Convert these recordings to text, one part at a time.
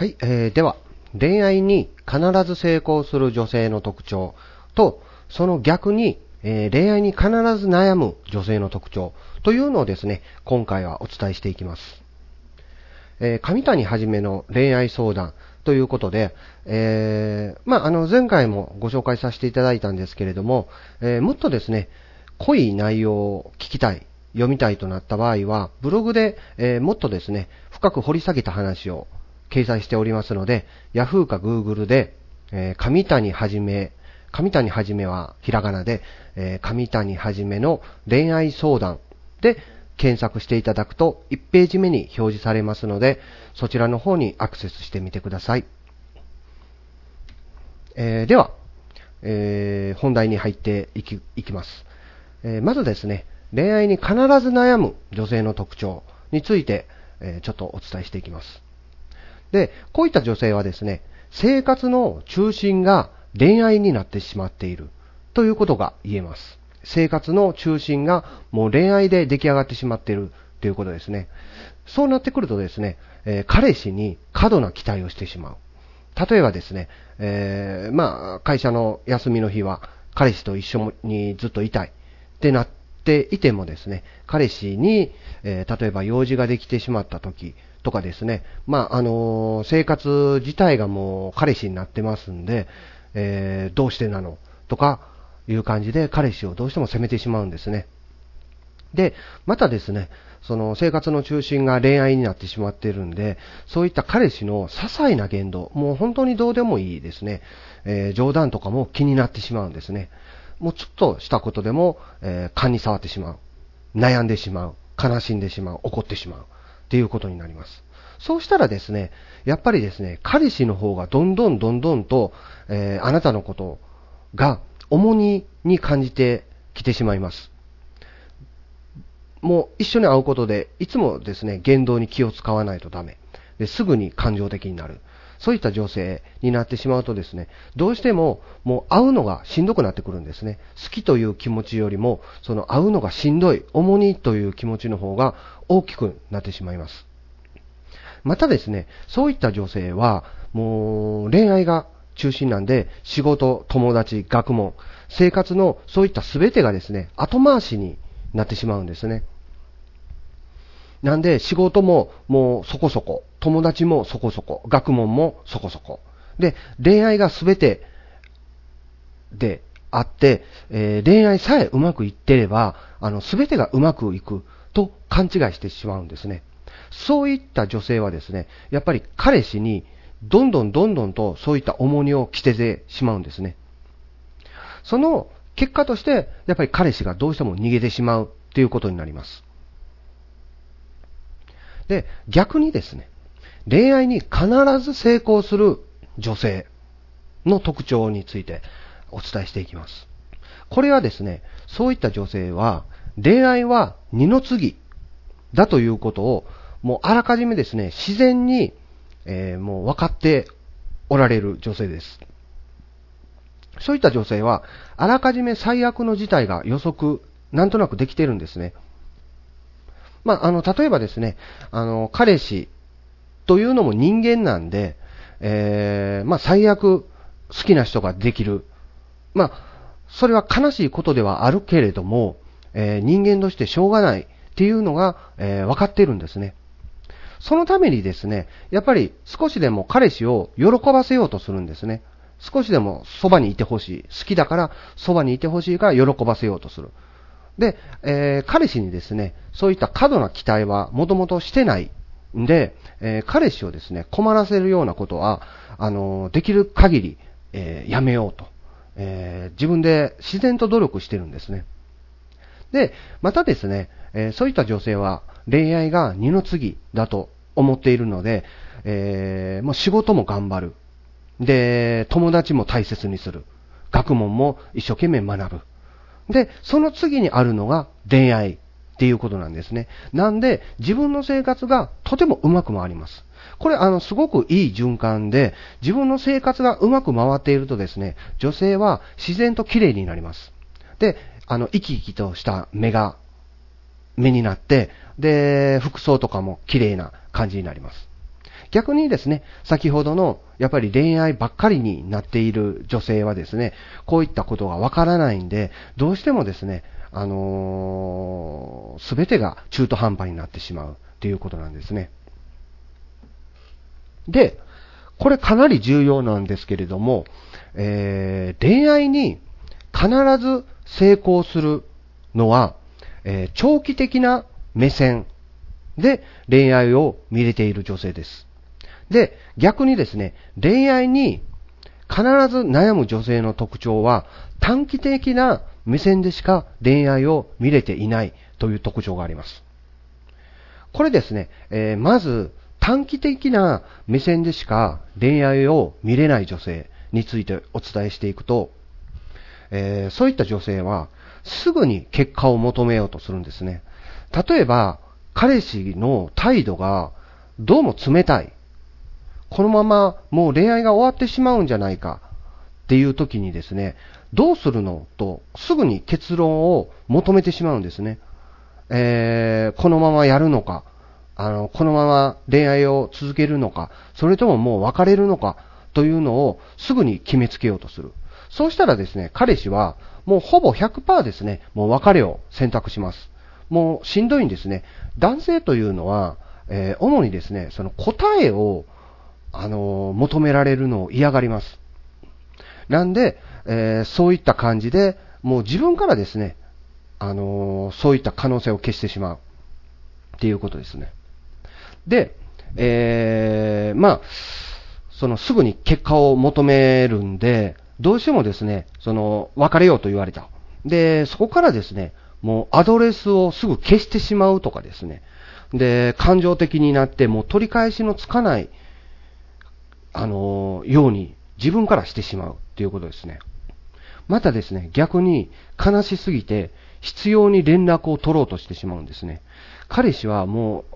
はい、えー、では、恋愛に必ず成功する女性の特徴。と、その逆に、えー、恋愛に必ず悩む女性の特徴。というのをですね、今回はお伝えしていきます。えー、上谷はじめの恋愛相談。ということで、えー、まあ、あの、前回もご紹介させていただいたんですけれども、えー、もっとですね、濃い内容を聞きたい、読みたいとなった場合は、ブログで、えー、もっとですね、深く掘り下げた話を掲載しておりますので、Yahoo か Google で、えー、上谷はじめ、上谷はじめはひらがなで、えー、上谷はじめの恋愛相談で検索していただくと1ページ目に表示されますので、そちらの方にアクセスしてみてください。えー、では、えー、本題に入っていきいきます、えー、まずですね、恋愛に必ず悩む女性の特徴について、えちょっとお伝えしていきます。で、こういった女性はですね、生活の中心が恋愛になってしまっているということが言えます。生活の中心がもう恋愛で出来上がってしまっているということですね。そうなってくるとですね、えー、彼氏に過度な期待をしてしまう。例えばですね、えー、まあ、会社の休みの日は彼氏と一緒にずっといたいってなってていてもですね、彼氏に、えー、例えば用事ができてしまった時、とかですね、まあ、あのー、生活自体がもう彼氏になってますんで、えー、どうしてなの？とかいう感じで彼氏をどうしても責めてしまうんですね。で、またですね、その生活の中心が恋愛になってしまっているんで、そういった彼氏の些細な言動、もう本当にどうでもいいですね、えー、冗談とかも気になってしまうんですね。もうちょっとしたことでも、えー、勘に触ってしまう。悩んでしまう。悲しんでしまう。怒ってしまう。っていうことになります。そうしたらですね、やっぱりですね、彼氏の方がどんどんどんどんと、えー、あなたのことが重荷に感じてきてしまいます。もう一緒に会うことで、いつもですね、言動に気を使わないとダメ。ですぐに感情的になる。そういった女性になってしまうとですね、どうしてももう会うのがしんどくなってくるんですね。好きという気持ちよりも、その会うのがしんどい、重荷という気持ちの方が大きくなってしまいます。またですね、そういった女性は、もう恋愛が中心なんで、仕事、友達、学問、生活のそういった全てがですね、後回しになってしまうんですね。なんで仕事ももうそこそこ、友達もそこそこ、学問もそこそこ。で、恋愛が全てであって、えー、恋愛さえうまくいってれば、あの、全てがうまくいくと勘違いしてしまうんですね。そういった女性はですね、やっぱり彼氏にどんどんどんどんとそういった重荷を着ててしまうんですね。その結果として、やっぱり彼氏がどうしても逃げてしまうっていうことになります。で、逆にですね、恋愛に必ず成功する女性の特徴についてお伝えしていきます。これはですね、そういった女性は、恋愛は二の次だということを、もうあらかじめですね、自然に、えー、もう分かっておられる女性です。そういった女性は、あらかじめ最悪の事態が予測、なんとなくできてるんですね。まあ、あの、例えばですね、あの、彼氏というのも人間なんで、えー、まあ、最悪好きな人ができる。まあ、それは悲しいことではあるけれども、えー、人間としてしょうがないっていうのが、えー、分かっているんですね。そのためにですね、やっぱり少しでも彼氏を喜ばせようとするんですね。少しでもそばにいてほしい。好きだからそばにいてほしいから喜ばせようとする。で、えー、彼氏にですね、そういった過度な期待はもともとしてないで、えー、彼氏をですね、困らせるようなことは、あの、できる限り、えー、やめようと、えー、自分で自然と努力してるんですね。で、またですね、えそういった女性は恋愛が二の次だと思っているので、えもう仕事も頑張る。で、友達も大切にする。学問も一生懸命学ぶ。で、その次にあるのが恋愛っていうことなんですね。なんで、自分の生活がとてもうまく回ります。これ、あの、すごくいい循環で、自分の生活がうまく回っているとですね、女性は自然と綺麗になります。で、あの、生き生きとした目が、目になって、で、服装とかも綺麗な感じになります。逆にですね、先ほどのやっぱり恋愛ばっかりになっている女性はですね、こういったことがわからないんで、どうしてもですね、あのす、べてが中途半端になってしまうっていうことなんですね。で、これかなり重要なんですけれども、えー、恋愛に必ず成功するのは、えー、長期的な目線で恋愛を見れている女性です。で、逆にですね、恋愛に必ず悩む女性の特徴は短期的な目線でしか恋愛を見れていないという特徴があります。これですね、えー、まず短期的な目線でしか恋愛を見れない女性についてお伝えしていくと、えー、そういった女性はすぐに結果を求めようとするんですね。例えば、彼氏の態度がどうも冷たい。このままもう恋愛が終わってしまうんじゃないかっていう時にですね、どうするのとすぐに結論を求めてしまうんですね。えー、このままやるのか、あの、このまま恋愛を続けるのか、それとももう別れるのかというのをすぐに決めつけようとする。そうしたらですね、彼氏はもうほぼ100%ですね、もう別れを選択します。もうしんどいんですね。男性というのは、えー、主にですね、その答えを、あのー、求められるのを嫌がります。なんで、えー、そういった感じで、もう自分からですね、あのそういった可能性を消してしまう。っていうことですね。で、えーまあ、そのすぐに結果を求めるんで、どうしてもですね、その、別れようと言われた。で、そこからですね、もうアドレスをすぐ消してしまうとかですね。で、感情的になってもう取り返しのつかない、あのように自分からしてしまうっていうことですね。またですね、逆に悲しすぎて必要に連絡を取ろうとしてしまうんですね。彼氏はも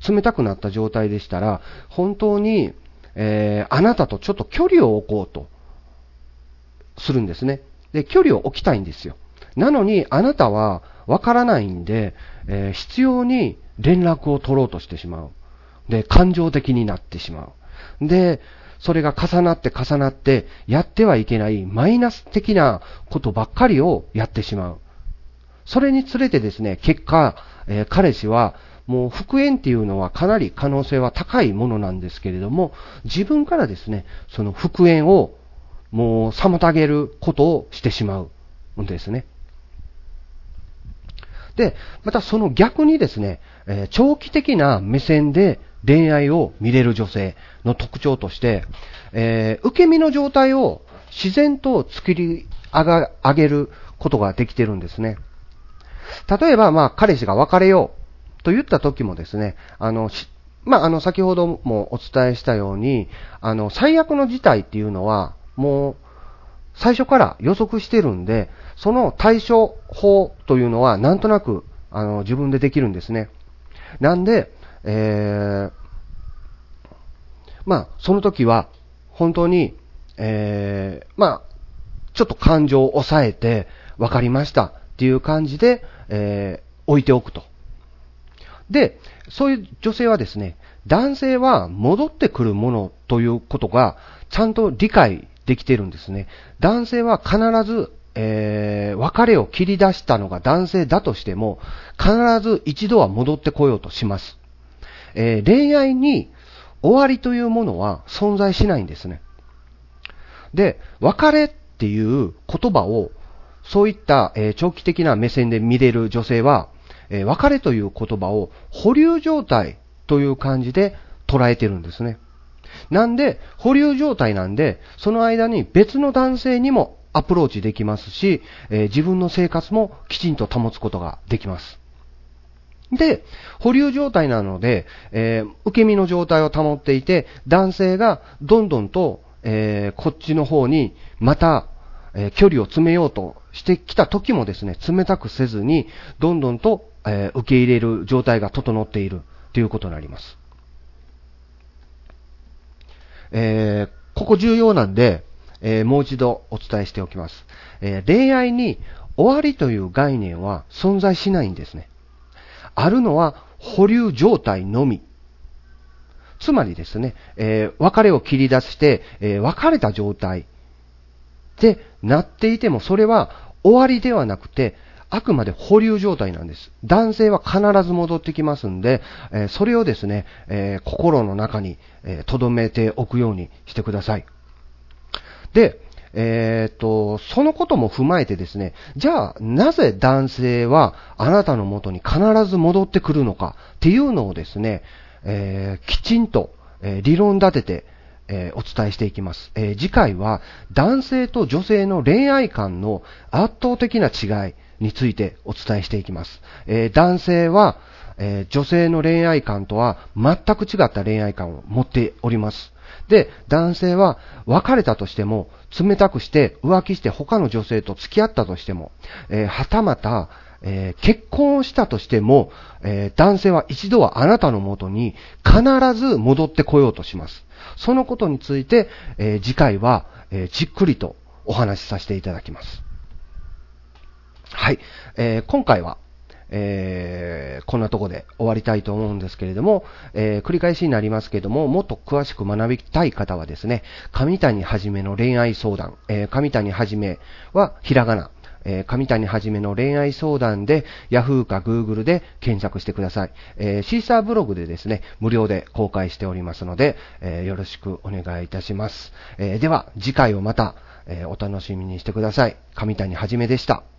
う冷たくなった状態でしたら、本当に、えー、あなたとちょっと距離を置こうとするんですね。で、距離を置きたいんですよ。なのに、あなたはわからないんで、えー、必要に連絡を取ろうとしてしまう。で、感情的になってしまう。で、それが重なって重なって、やってはいけないマイナス的なことばっかりをやってしまう。それにつれてですね、結果、えー、彼氏は、もう復縁っていうのはかなり可能性は高いものなんですけれども、自分からですね、その復縁をもう妨げることをしてしまうんですね。で、またその逆にですね、えー、長期的な目線で恋愛を見れる女性の特徴として、えー、受け身の状態を自然と作り上げることができてるんですね。例えば、まあ、彼氏が別れようと言った時もですね、あの、まあ、あの、先ほどもお伝えしたように、あの、最悪の事態っていうのは、もう、最初から予測してるんで、その対処法というのはなんとなくあの自分でできるんですね。なんで、えー、まあ、その時は本当に、えー、まあ、ちょっと感情を抑えて分かりましたっていう感じで、えー、置いておくと。で、そういう女性はですね、男性は戻ってくるものということがちゃんと理解できてるんですね。男性は必ず、えー、別れを切り出したのが男性だとしても、必ず一度は戻ってこようとします。えー、恋愛に終わりというものは存在しないんですね。で、別れっていう言葉を、そういった、えー、長期的な目線で見れる女性は、えー、別れという言葉を保留状態という感じで捉えてるんですね。なんで、保留状態なんで、その間に別の男性にもアプローチできますし、えー、自分の生活もきちんと保つことができます。で、保留状態なので、えー、受け身の状態を保っていて、男性がどんどんと、えー、こっちの方にまた、え距離を詰めようとしてきた時もですね、冷たくせずに、どんどんと、え受け入れる状態が整っているということになります。えー、ここ重要なんで、えー、もう一度お伝えしておきます。えー、恋愛に終わりという概念は存在しないんですね。あるのは保留状態のみ。つまりですね、えー、別れを切り出して、えー、別れた状態でなっていても、それは終わりではなくて、あくまで保留状態なんです。男性は必ず戻ってきますんで、えー、それをですね、えー、心の中に留、えめておくようにしてください。で、えっ、と、そのことも踏まえてですね、じゃあ、なぜ男性はあなたのもとに必ず戻ってくるのかっていうのをですね、えー、きちんと、えー、理論立てて、えー、お伝えしていきます、え次回は男性と女性の恋愛観の圧倒的な違いについてお伝えしていきます。え男性は、え女性の恋愛観とは全く違った恋愛観を持っております。で、男性は別れたとしても、冷たくして浮気して他の女性と付き合ったとしても、えー、はたまた、えー、結婚をしたとしても、えー、男性は一度はあなたのもとに必ず戻ってこようとします。そのことについて、え次回は、えじっくりとお話しさせていただきます。はい。え今回は、えー、こんなとこで終わりたいと思うんですけれども、えー、繰り返しになりますけども、もっと詳しく学びたい方はですね、上谷はじめの恋愛相談、えー、上谷はじめはひらがな、えー、上谷はじめの恋愛相談で Yahoo か Google で検索してください。えー、シーサーブログでですね、無料で公開しておりますので、えー、よろしくお願いいたします。え、では、次回をまた、え、お楽しみにしてください。上谷はじめでした。